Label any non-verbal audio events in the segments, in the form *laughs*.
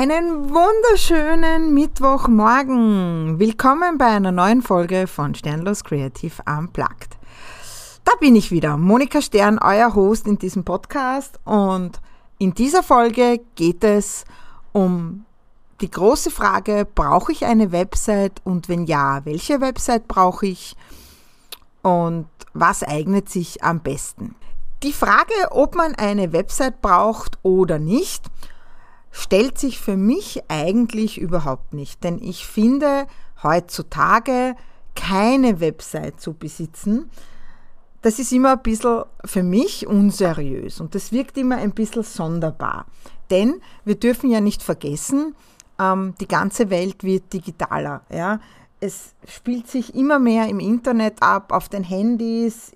Einen wunderschönen Mittwochmorgen. Willkommen bei einer neuen Folge von Sternlos Creative Unplugged. Da bin ich wieder, Monika Stern, euer Host in diesem Podcast. Und in dieser Folge geht es um die große Frage, brauche ich eine Website und wenn ja, welche Website brauche ich und was eignet sich am besten? Die Frage, ob man eine Website braucht oder nicht, stellt sich für mich eigentlich überhaupt nicht. Denn ich finde heutzutage keine Website zu besitzen, das ist immer ein bisschen für mich unseriös und das wirkt immer ein bisschen sonderbar. Denn wir dürfen ja nicht vergessen, ähm, die ganze Welt wird digitaler. Es spielt sich immer mehr im Internet ab, auf den Handys,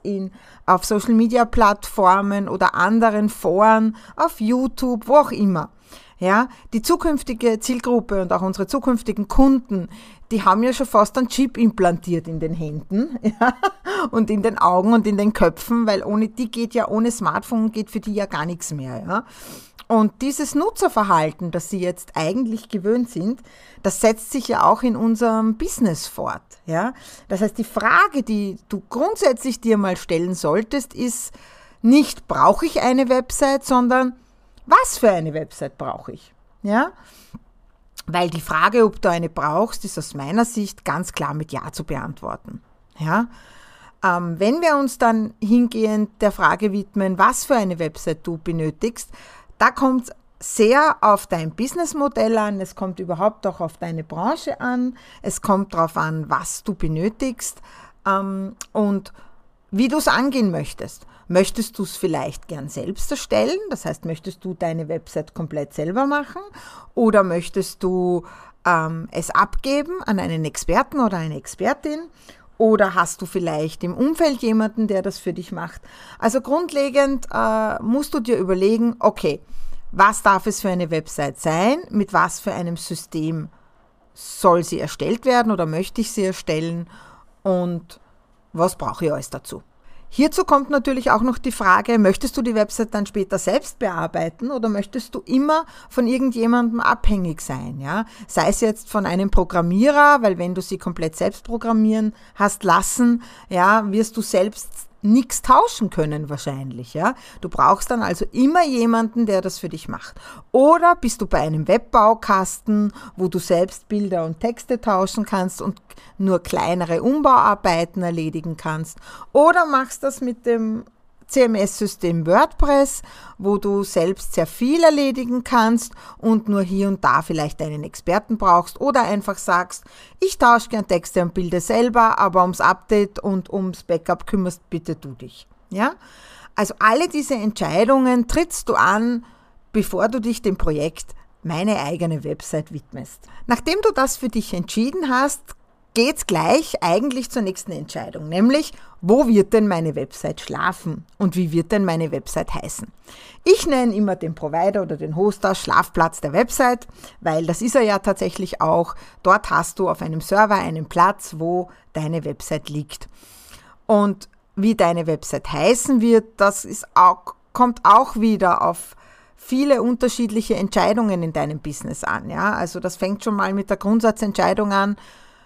auf Social-Media-Plattformen oder anderen Foren, auf YouTube, wo auch immer. Ja, die zukünftige Zielgruppe und auch unsere zukünftigen Kunden, die haben ja schon fast einen Chip implantiert in den Händen *laughs* ja, und in den Augen und in den Köpfen, weil ohne die geht ja, ohne Smartphone geht für die ja gar nichts mehr. Ja. Und dieses Nutzerverhalten, das sie jetzt eigentlich gewöhnt sind, das setzt sich ja auch in unserem Business fort. Ja. Das heißt, die Frage, die du grundsätzlich dir mal stellen solltest, ist nicht, brauche ich eine Website, sondern was für eine Website brauche ich? Ja? Weil die Frage, ob du eine brauchst, ist aus meiner Sicht ganz klar mit Ja zu beantworten. Ja? Ähm, wenn wir uns dann hingehend der Frage widmen, was für eine Website du benötigst, da kommt es sehr auf dein Businessmodell an, es kommt überhaupt auch auf deine Branche an, es kommt darauf an, was du benötigst ähm, und wie du es angehen möchtest. Möchtest du es vielleicht gern selbst erstellen? Das heißt, möchtest du deine Website komplett selber machen? Oder möchtest du ähm, es abgeben an einen Experten oder eine Expertin? Oder hast du vielleicht im Umfeld jemanden, der das für dich macht? Also grundlegend äh, musst du dir überlegen, okay, was darf es für eine Website sein? Mit was für einem System soll sie erstellt werden oder möchte ich sie erstellen? Und was brauche ich alles dazu? Hierzu kommt natürlich auch noch die Frage, möchtest du die Website dann später selbst bearbeiten oder möchtest du immer von irgendjemandem abhängig sein, ja? Sei es jetzt von einem Programmierer, weil wenn du sie komplett selbst programmieren hast lassen, ja, wirst du selbst nichts tauschen können wahrscheinlich, ja. Du brauchst dann also immer jemanden, der das für dich macht. Oder bist du bei einem Webbaukasten, wo du selbst Bilder und Texte tauschen kannst und nur kleinere Umbauarbeiten erledigen kannst. Oder machst das mit dem CMS-System WordPress, wo du selbst sehr viel erledigen kannst und nur hier und da vielleicht einen Experten brauchst oder einfach sagst, ich tausche gern Texte und Bilder selber, aber ums Update und ums Backup kümmerst bitte du dich. Ja? Also alle diese Entscheidungen trittst du an, bevor du dich dem Projekt meine eigene Website widmest. Nachdem du das für dich entschieden hast, geht's gleich eigentlich zur nächsten Entscheidung, nämlich wo wird denn meine Website schlafen und wie wird denn meine Website heißen? Ich nenne immer den Provider oder den Hoster Schlafplatz der Website, weil das ist er ja tatsächlich auch. Dort hast du auf einem Server einen Platz, wo deine Website liegt. Und wie deine Website heißen wird, das ist auch, kommt auch wieder auf viele unterschiedliche Entscheidungen in deinem Business an. Ja? Also das fängt schon mal mit der Grundsatzentscheidung an,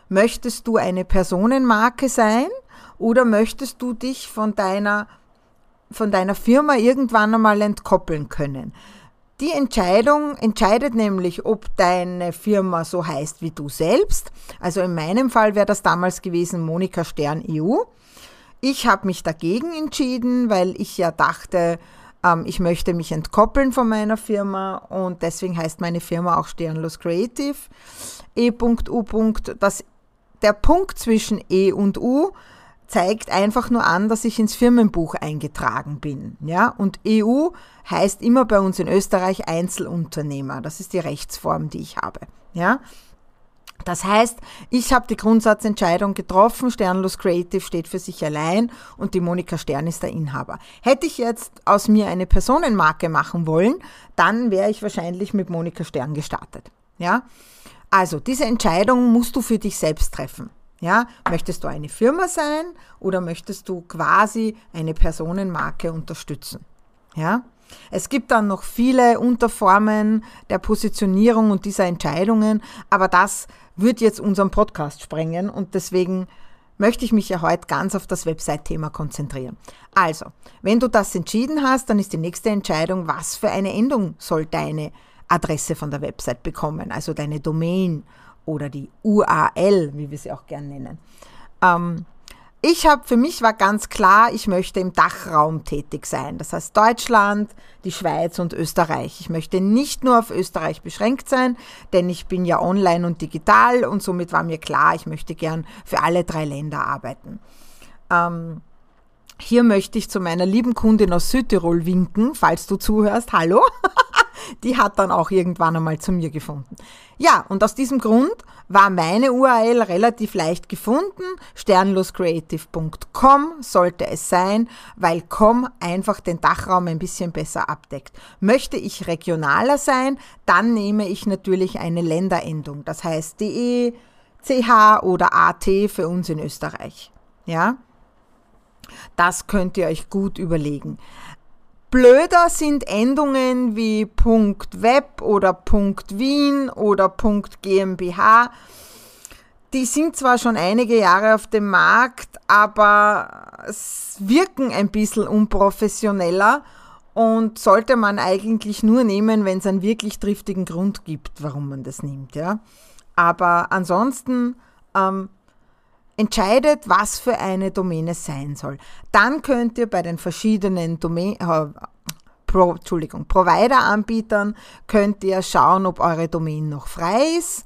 Möchtest du eine Personenmarke sein oder möchtest du dich von deiner, von deiner Firma irgendwann einmal entkoppeln können? Die Entscheidung entscheidet nämlich, ob deine Firma so heißt wie du selbst. Also in meinem Fall wäre das damals gewesen Monika Stern EU. Ich habe mich dagegen entschieden, weil ich ja dachte, ähm, ich möchte mich entkoppeln von meiner Firma und deswegen heißt meine Firma auch Sternlos Creative. E.U. Das der Punkt zwischen E und U zeigt einfach nur an, dass ich ins Firmenbuch eingetragen bin. Ja? Und EU heißt immer bei uns in Österreich Einzelunternehmer. Das ist die Rechtsform, die ich habe. Ja? Das heißt, ich habe die Grundsatzentscheidung getroffen, Sternlos Creative steht für sich allein und die Monika Stern ist der Inhaber. Hätte ich jetzt aus mir eine Personenmarke machen wollen, dann wäre ich wahrscheinlich mit Monika Stern gestartet. Ja? Also, diese Entscheidung musst du für dich selbst treffen. Ja, möchtest du eine Firma sein oder möchtest du quasi eine Personenmarke unterstützen? Ja? Es gibt dann noch viele Unterformen der Positionierung und dieser Entscheidungen, aber das wird jetzt unseren Podcast sprengen und deswegen möchte ich mich ja heute ganz auf das Website-Thema konzentrieren. Also, wenn du das entschieden hast, dann ist die nächste Entscheidung, was für eine Endung soll deine Adresse von der Website bekommen, also deine Domain oder die URL, wie wir sie auch gern nennen. Ähm, ich habe für mich war ganz klar, ich möchte im Dachraum tätig sein. Das heißt Deutschland, die Schweiz und Österreich. Ich möchte nicht nur auf Österreich beschränkt sein, denn ich bin ja online und digital und somit war mir klar, ich möchte gern für alle drei Länder arbeiten. Ähm, hier möchte ich zu meiner lieben Kundin aus Südtirol winken, falls du zuhörst. Hallo. *laughs* die hat dann auch irgendwann einmal zu mir gefunden. Ja, und aus diesem Grund war meine URL relativ leicht gefunden. Sternloscreative.com sollte es sein, weil com einfach den Dachraum ein bisschen besser abdeckt. Möchte ich regionaler sein, dann nehme ich natürlich eine Länderendung. Das heißt de, ch oder at für uns in Österreich. Ja? Das könnt ihr euch gut überlegen. Blöder sind Endungen wie .web oder .wien oder .gmbh. Die sind zwar schon einige Jahre auf dem Markt, aber wirken ein bisschen unprofessioneller und sollte man eigentlich nur nehmen, wenn es einen wirklich triftigen Grund gibt, warum man das nimmt. Ja? Aber ansonsten ähm, entscheidet, was für eine Domäne sein soll. Dann könnt ihr bei den verschiedenen Domain, äh, Pro, Entschuldigung, Provider-Anbietern könnt ihr schauen, ob eure Domain noch frei ist.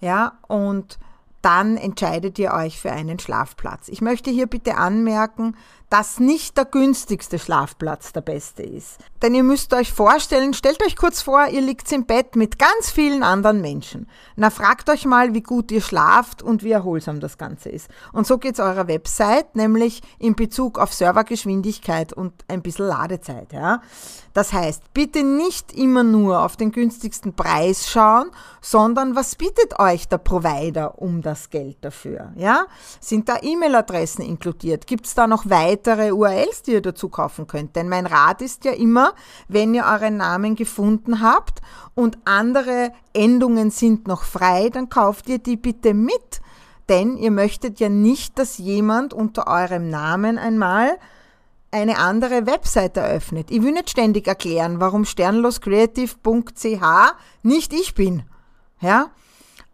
Ja, und dann entscheidet ihr euch für einen Schlafplatz. Ich möchte hier bitte anmerken, dass nicht der günstigste Schlafplatz der beste ist. Denn ihr müsst euch vorstellen, stellt euch kurz vor, ihr liegt im Bett mit ganz vielen anderen Menschen. Na, fragt euch mal, wie gut ihr schlaft und wie erholsam das Ganze ist. Und so geht es eurer Website, nämlich in Bezug auf Servergeschwindigkeit und ein bisschen Ladezeit. Ja? Das heißt, bitte nicht immer nur auf den günstigsten Preis schauen, sondern was bietet euch der Provider um das Geld dafür? Ja? Sind da E-Mail-Adressen inkludiert? Gibt es da noch weitere URLs, die ihr dazu kaufen könnt? Denn mein Rat ist ja immer, wenn ihr euren Namen gefunden habt und andere Endungen sind noch frei, dann kauft ihr die bitte mit. Denn ihr möchtet ja nicht, dass jemand unter eurem Namen einmal eine andere Website eröffnet. Ich will nicht ständig erklären, warum sternloscreative.ch nicht ich bin. Ja?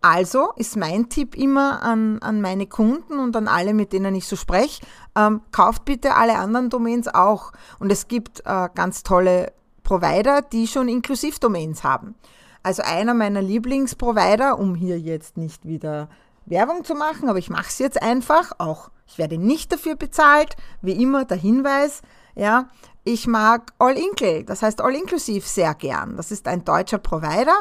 Also ist mein Tipp immer an, an meine Kunden und an alle, mit denen ich so spreche, ähm, kauft bitte alle anderen Domains auch. Und es gibt äh, ganz tolle Provider, die schon Inklusivdomains haben. Also einer meiner Lieblingsprovider, um hier jetzt nicht wieder Werbung zu machen, aber ich mache es jetzt einfach, auch ich werde nicht dafür bezahlt, wie immer der Hinweis, ja, ich mag All Inkle, das heißt All Inclusive sehr gern. Das ist ein deutscher Provider,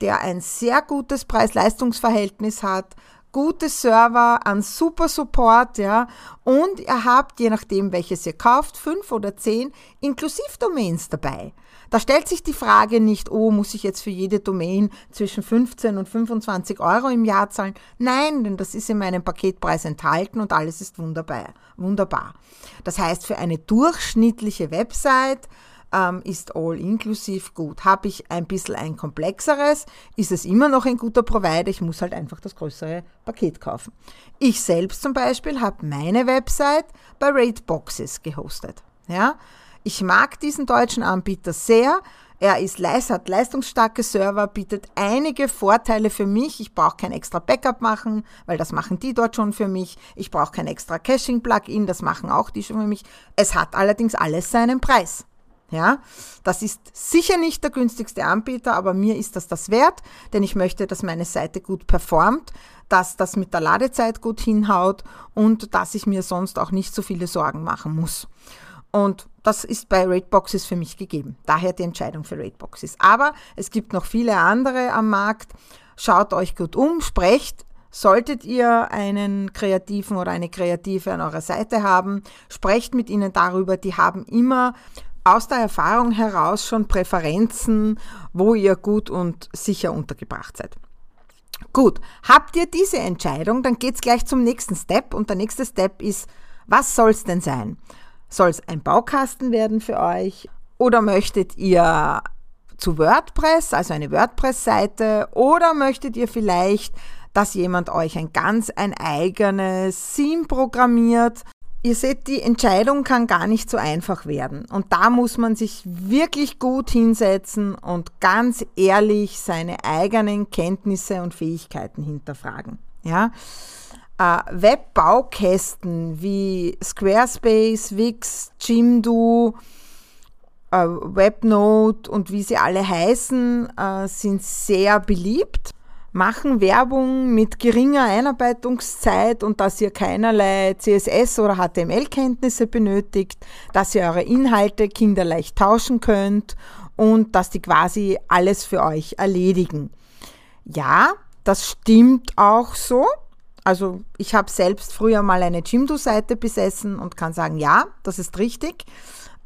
der ein sehr gutes Preis-Leistungs-Verhältnis hat, gute Server, an super Support, ja, und ihr habt, je nachdem welches ihr kauft, fünf oder zehn Inklusivdomains dabei. Da stellt sich die Frage nicht, oh, muss ich jetzt für jede Domain zwischen 15 und 25 Euro im Jahr zahlen? Nein, denn das ist in meinem Paketpreis enthalten und alles ist wunderbar. wunderbar. Das heißt, für eine durchschnittliche Website ähm, ist all inklusive gut. Habe ich ein bisschen ein komplexeres, ist es immer noch ein guter Provider. Ich muss halt einfach das größere Paket kaufen. Ich selbst zum Beispiel habe meine Website bei Rateboxes gehostet. Ja, ich mag diesen deutschen Anbieter sehr. Er ist hat leistungsstarke Server, bietet einige Vorteile für mich. Ich brauche kein extra Backup machen, weil das machen die dort schon für mich. Ich brauche kein extra Caching-Plugin, das machen auch die schon für mich. Es hat allerdings alles seinen Preis. Ja, das ist sicher nicht der günstigste Anbieter, aber mir ist das das wert, denn ich möchte, dass meine Seite gut performt, dass das mit der Ladezeit gut hinhaut und dass ich mir sonst auch nicht so viele Sorgen machen muss. Und das ist bei Rateboxes für mich gegeben. Daher die Entscheidung für Rateboxes. Aber es gibt noch viele andere am Markt. Schaut euch gut um, sprecht Solltet ihr einen Kreativen oder eine Kreative an eurer Seite haben, sprecht mit ihnen darüber. Die haben immer aus der Erfahrung heraus schon Präferenzen, wo ihr gut und sicher untergebracht seid. Gut, habt ihr diese Entscheidung, dann geht's gleich zum nächsten Step und der nächste Step ist, was soll's denn sein? Soll es ein Baukasten werden für euch oder möchtet ihr zu WordPress, also eine WordPress-Seite oder möchtet ihr vielleicht dass jemand euch ein ganz ein eigenes Theme programmiert. Ihr seht, die Entscheidung kann gar nicht so einfach werden. Und da muss man sich wirklich gut hinsetzen und ganz ehrlich seine eigenen Kenntnisse und Fähigkeiten hinterfragen. Ja? Webbaukästen wie Squarespace, Wix, Jimdo, äh, Webnote und wie sie alle heißen, äh, sind sehr beliebt machen Werbung mit geringer Einarbeitungszeit und dass ihr keinerlei CSS oder HTML-Kenntnisse benötigt, dass ihr eure Inhalte kinderleicht tauschen könnt und dass die quasi alles für euch erledigen. Ja, das stimmt auch so. Also ich habe selbst früher mal eine Jimdo-Seite besessen und kann sagen, ja, das ist richtig.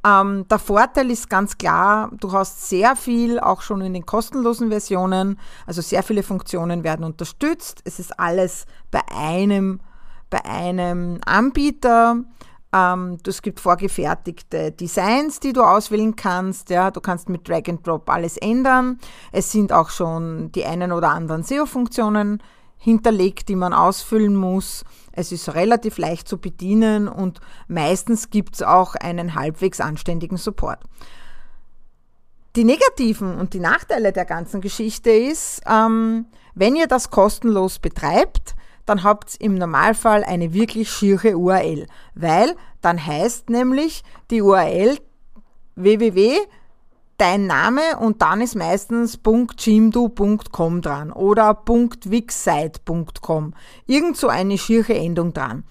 Ähm, der Vorteil ist ganz klar, du hast sehr viel auch schon in den kostenlosen Versionen, also sehr viele Funktionen werden unterstützt. Es ist alles bei einem, bei einem Anbieter. Ähm, es gibt vorgefertigte Designs, die du auswählen kannst. Ja, du kannst mit Drag and Drop alles ändern. Es sind auch schon die einen oder anderen SEO-Funktionen hinterlegt, die man ausfüllen muss. Es ist relativ leicht zu bedienen und meistens gibt es auch einen halbwegs anständigen Support. Die negativen und die Nachteile der ganzen Geschichte ist, ähm, wenn ihr das kostenlos betreibt, dann habt ihr im Normalfall eine wirklich schiere URL, weil dann heißt nämlich die URL www dein Name und dann ist meistens .jimdo.com dran oder .wixsite.com. Irgend so eine schiere Endung dran.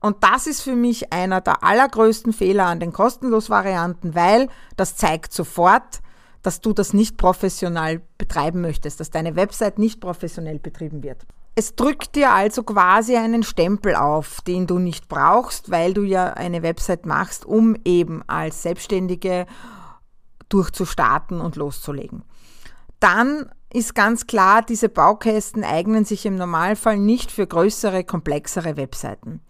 Und das ist für mich einer der allergrößten Fehler an den kostenlos Varianten, weil das zeigt sofort, dass du das nicht professionell betreiben möchtest, dass deine Website nicht professionell betrieben wird. Es drückt dir also quasi einen Stempel auf, den du nicht brauchst, weil du ja eine Website machst, um eben als Selbstständige durchzustarten und loszulegen. Dann ist ganz klar, diese Baukästen eignen sich im Normalfall nicht für größere, komplexere Webseiten.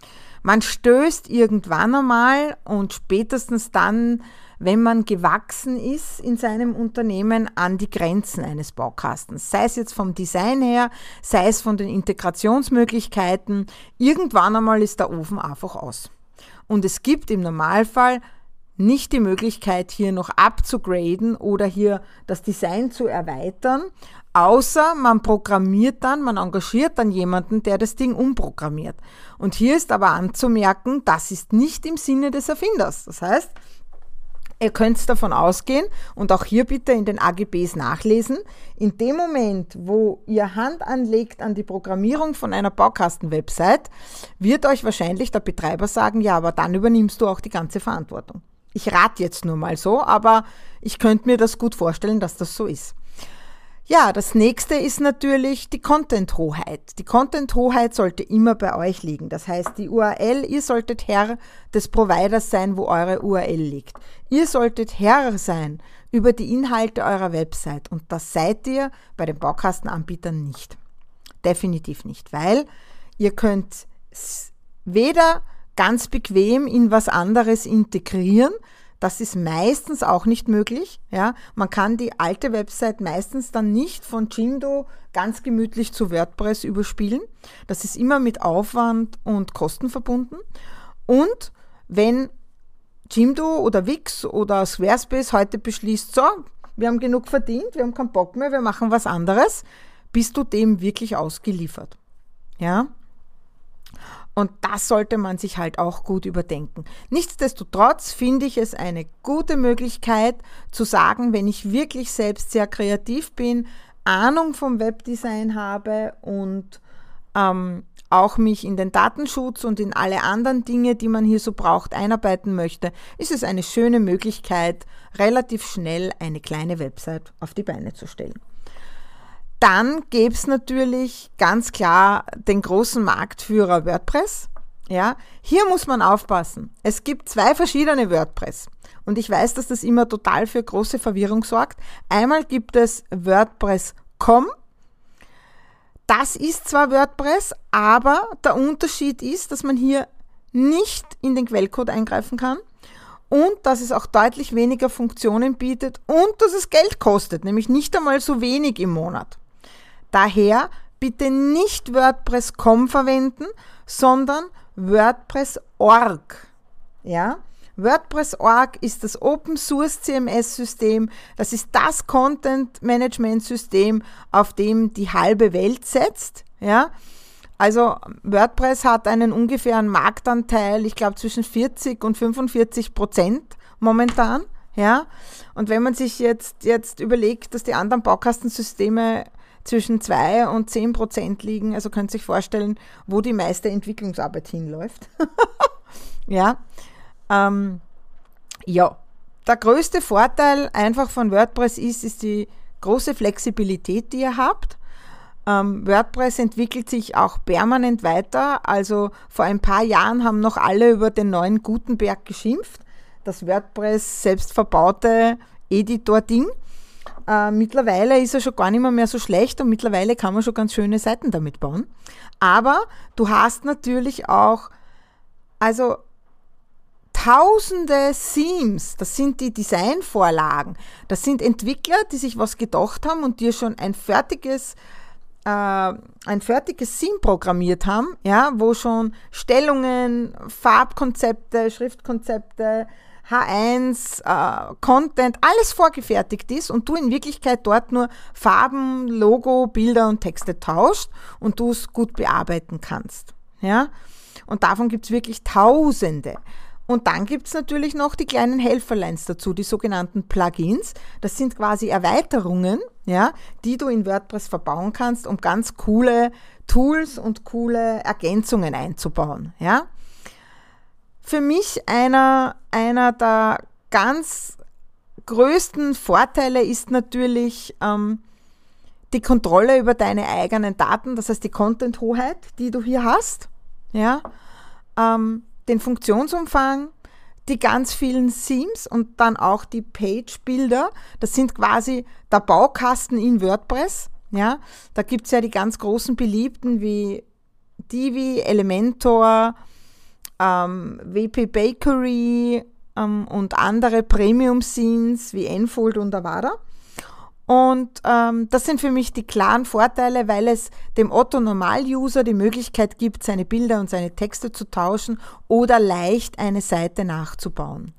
Man stößt irgendwann einmal und spätestens dann, wenn man gewachsen ist in seinem Unternehmen, an die Grenzen eines Baukastens. Sei es jetzt vom Design her, sei es von den Integrationsmöglichkeiten. Irgendwann einmal ist der Ofen einfach aus. Und es gibt im Normalfall nicht die Möglichkeit, hier noch abzugraden oder hier das Design zu erweitern, außer man programmiert dann, man engagiert dann jemanden, der das Ding umprogrammiert. Und hier ist aber anzumerken, das ist nicht im Sinne des Erfinders. Das heißt, Ihr könnt davon ausgehen und auch hier bitte in den AGBs nachlesen. In dem Moment, wo ihr Hand anlegt an die Programmierung von einer Baukasten-Website, wird euch wahrscheinlich der Betreiber sagen, ja, aber dann übernimmst du auch die ganze Verantwortung. Ich rate jetzt nur mal so, aber ich könnte mir das gut vorstellen, dass das so ist. Ja, das nächste ist natürlich die Content-Hoheit. Die Content-Hoheit sollte immer bei euch liegen. Das heißt, die URL, ihr solltet Herr des Providers sein, wo eure URL liegt. Ihr solltet Herr sein über die Inhalte eurer Website. Und das seid ihr bei den Baukastenanbietern nicht. Definitiv nicht, weil ihr könnt weder ganz bequem in was anderes integrieren. Das ist meistens auch nicht möglich. Ja, man kann die alte Website meistens dann nicht von Jimdo ganz gemütlich zu WordPress überspielen. Das ist immer mit Aufwand und Kosten verbunden. Und wenn Jimdo oder Wix oder Squarespace heute beschließt, so, wir haben genug verdient, wir haben keinen Bock mehr, wir machen was anderes, bist du dem wirklich ausgeliefert. Ja? Und das sollte man sich halt auch gut überdenken. Nichtsdestotrotz finde ich es eine gute Möglichkeit zu sagen, wenn ich wirklich selbst sehr kreativ bin, Ahnung vom Webdesign habe und ähm, auch mich in den Datenschutz und in alle anderen Dinge, die man hier so braucht, einarbeiten möchte, ist es eine schöne Möglichkeit, relativ schnell eine kleine Website auf die Beine zu stellen. Dann gäbe es natürlich ganz klar den großen Marktführer WordPress. Ja, hier muss man aufpassen. Es gibt zwei verschiedene WordPress. Und ich weiß, dass das immer total für große Verwirrung sorgt. Einmal gibt es WordPress.com. Das ist zwar WordPress, aber der Unterschied ist, dass man hier nicht in den Quellcode eingreifen kann und dass es auch deutlich weniger Funktionen bietet und dass es Geld kostet, nämlich nicht einmal so wenig im Monat. Daher bitte nicht WordPress.com verwenden, sondern WordPress.org. Ja? WordPress.org ist das Open Source CMS System. Das ist das Content Management System, auf dem die halbe Welt setzt. Ja? Also WordPress hat einen ungefähren Marktanteil, ich glaube zwischen 40 und 45 Prozent momentan. Ja? Und wenn man sich jetzt, jetzt überlegt, dass die anderen Baukastensysteme zwischen 2 und 10 Prozent liegen, also könnt ihr euch vorstellen, wo die meiste Entwicklungsarbeit hinläuft. *laughs* ja. Ähm, ja, der größte Vorteil einfach von WordPress ist, ist die große Flexibilität, die ihr habt. Ähm, WordPress entwickelt sich auch permanent weiter. Also vor ein paar Jahren haben noch alle über den neuen Gutenberg geschimpft. Das WordPress selbst verbaute Editor-Ding. Äh, mittlerweile ist er schon gar nicht mehr, mehr so schlecht und mittlerweile kann man schon ganz schöne Seiten damit bauen. Aber du hast natürlich auch, also tausende Themes, das sind die Designvorlagen, das sind Entwickler, die sich was gedacht haben und dir schon ein fertiges äh, ein fertiges Theme programmiert haben, ja, wo schon Stellungen, Farbkonzepte, Schriftkonzepte, H1, äh, Content, alles vorgefertigt ist und du in Wirklichkeit dort nur Farben, Logo, Bilder und Texte tauscht und du es gut bearbeiten kannst. Ja? Und davon gibt es wirklich Tausende. Und dann gibt es natürlich noch die kleinen Helferlines dazu, die sogenannten Plugins. Das sind quasi Erweiterungen, ja, die du in WordPress verbauen kannst, um ganz coole Tools und coole Ergänzungen einzubauen. Ja. Für mich einer, einer der ganz größten Vorteile ist natürlich ähm, die Kontrolle über deine eigenen Daten, das heißt die Content-Hoheit, die du hier hast. Ja. Ähm, den Funktionsumfang, die ganz vielen Themes und dann auch die Page-Bilder. Das sind quasi der Baukasten in WordPress. Ja, da gibt es ja die ganz großen beliebten wie Divi, Elementor, ähm, WP Bakery ähm, und andere Premium-Scenes wie Enfold und Avada. Und ähm, das sind für mich die klaren Vorteile, weil es dem Otto-Normal-User die Möglichkeit gibt, seine Bilder und seine Texte zu tauschen oder leicht eine Seite nachzubauen.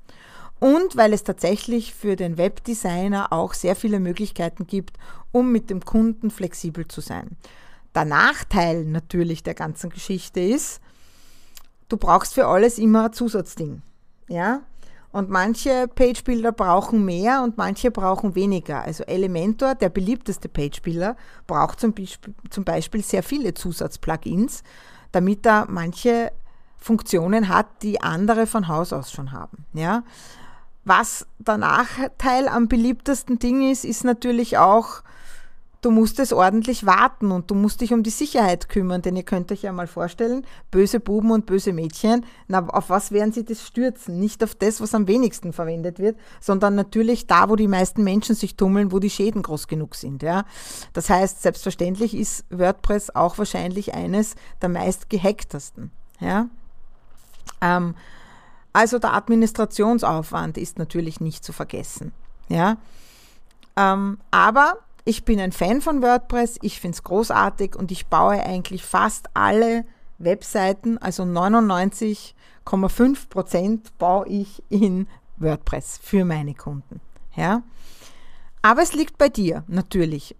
Und weil es tatsächlich für den Webdesigner auch sehr viele Möglichkeiten gibt, um mit dem Kunden flexibel zu sein. Der Nachteil natürlich der ganzen Geschichte ist, du brauchst für alles immer ein Zusatzding. Ja? Und manche Page-Builder brauchen mehr und manche brauchen weniger. Also Elementor, der beliebteste Page-Builder, braucht zum Beispiel, zum Beispiel sehr viele Zusatz-Plugins, damit er manche Funktionen hat, die andere von Haus aus schon haben. Ja? Was der Nachteil am beliebtesten Ding ist, ist natürlich auch, du musst es ordentlich warten und du musst dich um die Sicherheit kümmern, denn ihr könnt euch ja mal vorstellen, böse Buben und böse Mädchen, na, auf was werden sie das stürzen? Nicht auf das, was am wenigsten verwendet wird, sondern natürlich da, wo die meisten Menschen sich tummeln, wo die Schäden groß genug sind. Ja? Das heißt, selbstverständlich ist WordPress auch wahrscheinlich eines der meist gehacktesten. Ja? Ähm, also der Administrationsaufwand ist natürlich nicht zu vergessen. Ja? Ähm, aber ich bin ein Fan von WordPress, ich finde es großartig und ich baue eigentlich fast alle Webseiten, also 99,5 Prozent baue ich in WordPress für meine Kunden. Ja? Aber es liegt bei dir natürlich,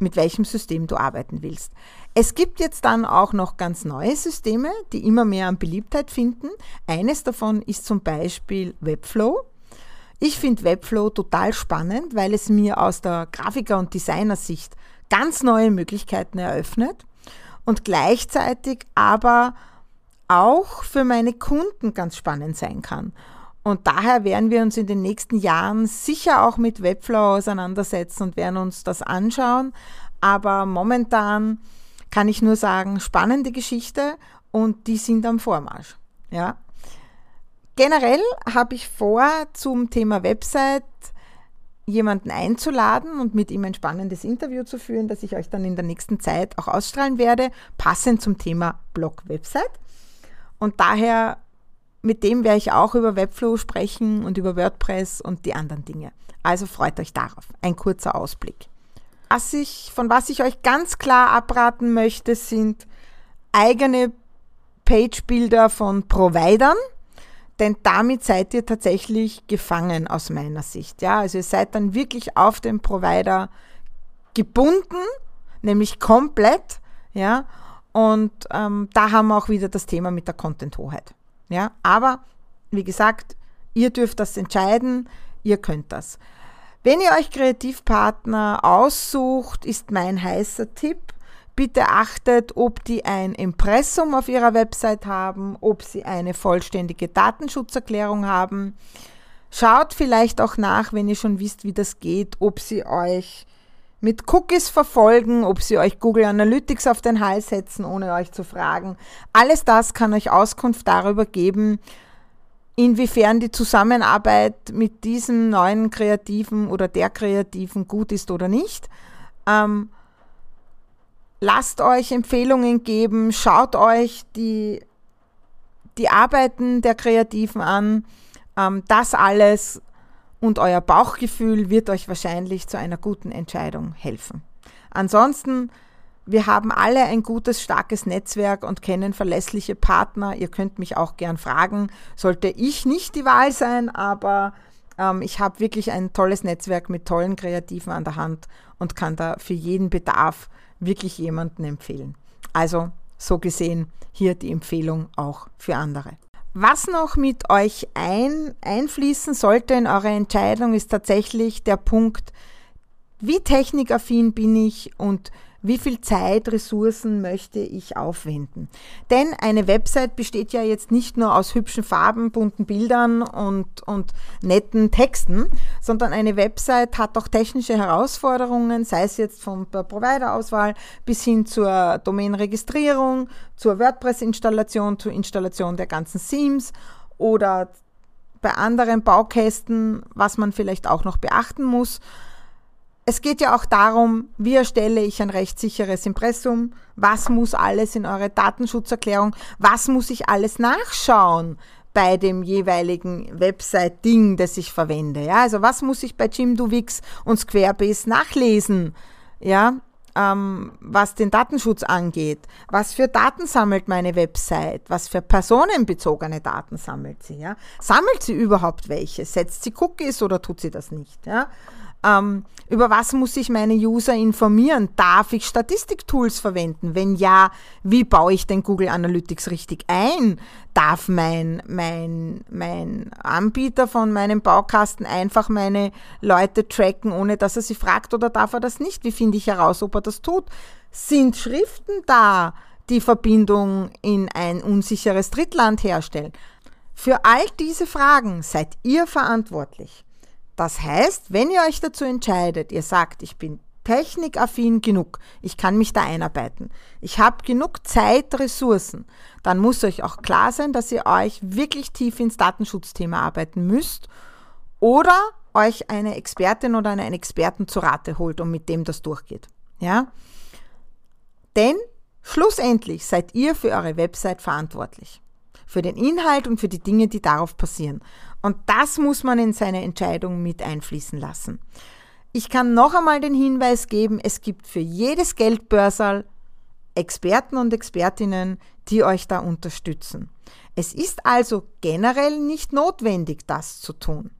mit welchem System du arbeiten willst. Es gibt jetzt dann auch noch ganz neue Systeme, die immer mehr an Beliebtheit finden. Eines davon ist zum Beispiel Webflow. Ich finde Webflow total spannend, weil es mir aus der Grafiker- und Designersicht ganz neue Möglichkeiten eröffnet und gleichzeitig aber auch für meine Kunden ganz spannend sein kann. Und daher werden wir uns in den nächsten Jahren sicher auch mit Webflow auseinandersetzen und werden uns das anschauen. Aber momentan kann ich nur sagen, spannende Geschichte und die sind am Vormarsch. Ja. Generell habe ich vor, zum Thema Website jemanden einzuladen und mit ihm ein spannendes Interview zu führen, das ich euch dann in der nächsten Zeit auch ausstrahlen werde, passend zum Thema Blog-Website. Und daher, mit dem werde ich auch über Webflow sprechen und über WordPress und die anderen Dinge. Also freut euch darauf. Ein kurzer Ausblick. Was ich, von was ich euch ganz klar abraten möchte, sind eigene Page-Bilder von Providern, denn damit seid ihr tatsächlich gefangen aus meiner Sicht. Ja, also ihr seid dann wirklich auf den Provider gebunden, nämlich komplett, ja, und ähm, da haben wir auch wieder das Thema mit der Content-Hoheit. Ja, aber wie gesagt, ihr dürft das entscheiden, ihr könnt das. Wenn ihr euch Kreativpartner aussucht, ist mein heißer Tipp, bitte achtet, ob die ein Impressum auf ihrer Website haben, ob sie eine vollständige Datenschutzerklärung haben. Schaut vielleicht auch nach, wenn ihr schon wisst, wie das geht, ob sie euch mit Cookies verfolgen, ob sie euch Google Analytics auf den Hals setzen, ohne euch zu fragen. Alles das kann euch Auskunft darüber geben, inwiefern die Zusammenarbeit mit diesem neuen Kreativen oder der Kreativen gut ist oder nicht. Ähm, lasst euch Empfehlungen geben, schaut euch die, die Arbeiten der Kreativen an. Ähm, das alles und euer Bauchgefühl wird euch wahrscheinlich zu einer guten Entscheidung helfen. Ansonsten wir haben alle ein gutes, starkes Netzwerk und kennen verlässliche Partner. Ihr könnt mich auch gern fragen. Sollte ich nicht die Wahl sein, aber ähm, ich habe wirklich ein tolles Netzwerk mit tollen Kreativen an der Hand und kann da für jeden Bedarf wirklich jemanden empfehlen. Also so gesehen hier die Empfehlung auch für andere. Was noch mit euch ein, einfließen sollte in eure Entscheidung, ist tatsächlich der Punkt, wie technikaffin bin ich und wie viel Zeit, Ressourcen möchte ich aufwenden. Denn eine Website besteht ja jetzt nicht nur aus hübschen Farben, bunten Bildern und, und netten Texten, sondern eine Website hat auch technische Herausforderungen, sei es jetzt von der Provider-Auswahl bis hin zur Domain-Registrierung, zur WordPress-Installation, zur Installation der ganzen Themes oder bei anderen Baukästen, was man vielleicht auch noch beachten muss. Es geht ja auch darum, wie erstelle ich ein rechtssicheres Impressum, was muss alles in eure Datenschutzerklärung, was muss ich alles nachschauen bei dem jeweiligen Website-Ding, das ich verwende. Ja, also was muss ich bei Jimdo-Wix und Squarebase nachlesen? Ja, ähm, was den Datenschutz angeht. Was für Daten sammelt meine Website? Was für personenbezogene Daten sammelt sie? Ja? Sammelt sie überhaupt welche? Setzt sie Cookies oder tut sie das nicht? Ja? Ähm, über was muss ich meine User informieren? Darf ich Statistiktools verwenden? Wenn ja, wie baue ich den Google Analytics richtig ein? Darf mein, mein, mein Anbieter von meinem Baukasten einfach meine Leute tracken, ohne dass er sie fragt oder darf er das nicht? Wie finde ich heraus, ob er das tut? Sind Schriften da, die Verbindung in ein unsicheres Drittland herstellen? Für all diese Fragen seid ihr verantwortlich. Das heißt, wenn ihr euch dazu entscheidet, ihr sagt, ich bin technikaffin genug, ich kann mich da einarbeiten, ich habe genug Zeit, Ressourcen, dann muss euch auch klar sein, dass ihr euch wirklich tief ins Datenschutzthema arbeiten müsst oder euch eine Expertin oder einen Experten zu Rate holt und mit dem das durchgeht. Ja? Denn schlussendlich seid ihr für eure Website verantwortlich. Für den Inhalt und für die Dinge, die darauf passieren. Und das muss man in seine Entscheidung mit einfließen lassen. Ich kann noch einmal den Hinweis geben, es gibt für jedes Geldbörsal Experten und Expertinnen, die euch da unterstützen. Es ist also generell nicht notwendig, das zu tun.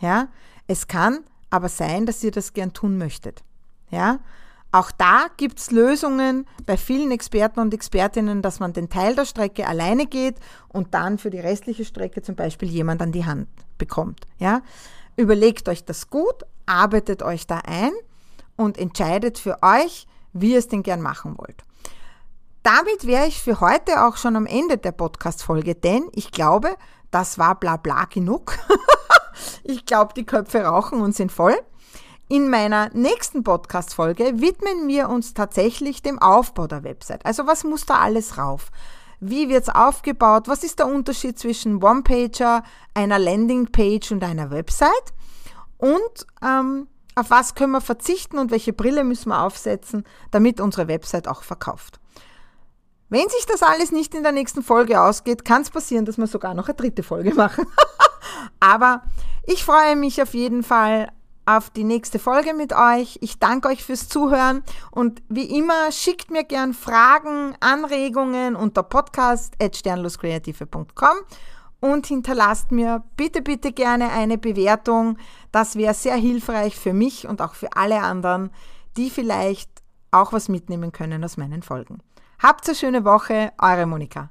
Ja, es kann aber sein, dass ihr das gern tun möchtet. Ja, auch da gibt es Lösungen bei vielen Experten und Expertinnen, dass man den Teil der Strecke alleine geht und dann für die restliche Strecke zum Beispiel jemand an die Hand bekommt. Ja? Überlegt euch das gut, arbeitet euch da ein und entscheidet für euch, wie ihr es denn gern machen wollt. Damit wäre ich für heute auch schon am Ende der Podcast-Folge, denn ich glaube, das war bla bla genug. *laughs* ich glaube, die Köpfe rauchen und sind voll. In meiner nächsten Podcast-Folge widmen wir uns tatsächlich dem Aufbau der Website. Also was muss da alles rauf? Wie wird's aufgebaut? Was ist der Unterschied zwischen One-Pager, einer Landingpage und einer Website? Und ähm, auf was können wir verzichten und welche Brille müssen wir aufsetzen, damit unsere Website auch verkauft? Wenn sich das alles nicht in der nächsten Folge ausgeht, kann es passieren, dass wir sogar noch eine dritte Folge machen. *laughs* Aber ich freue mich auf jeden Fall auf die nächste Folge mit euch. Ich danke euch fürs Zuhören und wie immer schickt mir gern Fragen, Anregungen unter podcast.sternloskreative.com und hinterlasst mir bitte, bitte gerne eine Bewertung. Das wäre sehr hilfreich für mich und auch für alle anderen, die vielleicht auch was mitnehmen können aus meinen Folgen. Habt eine schöne Woche, eure Monika.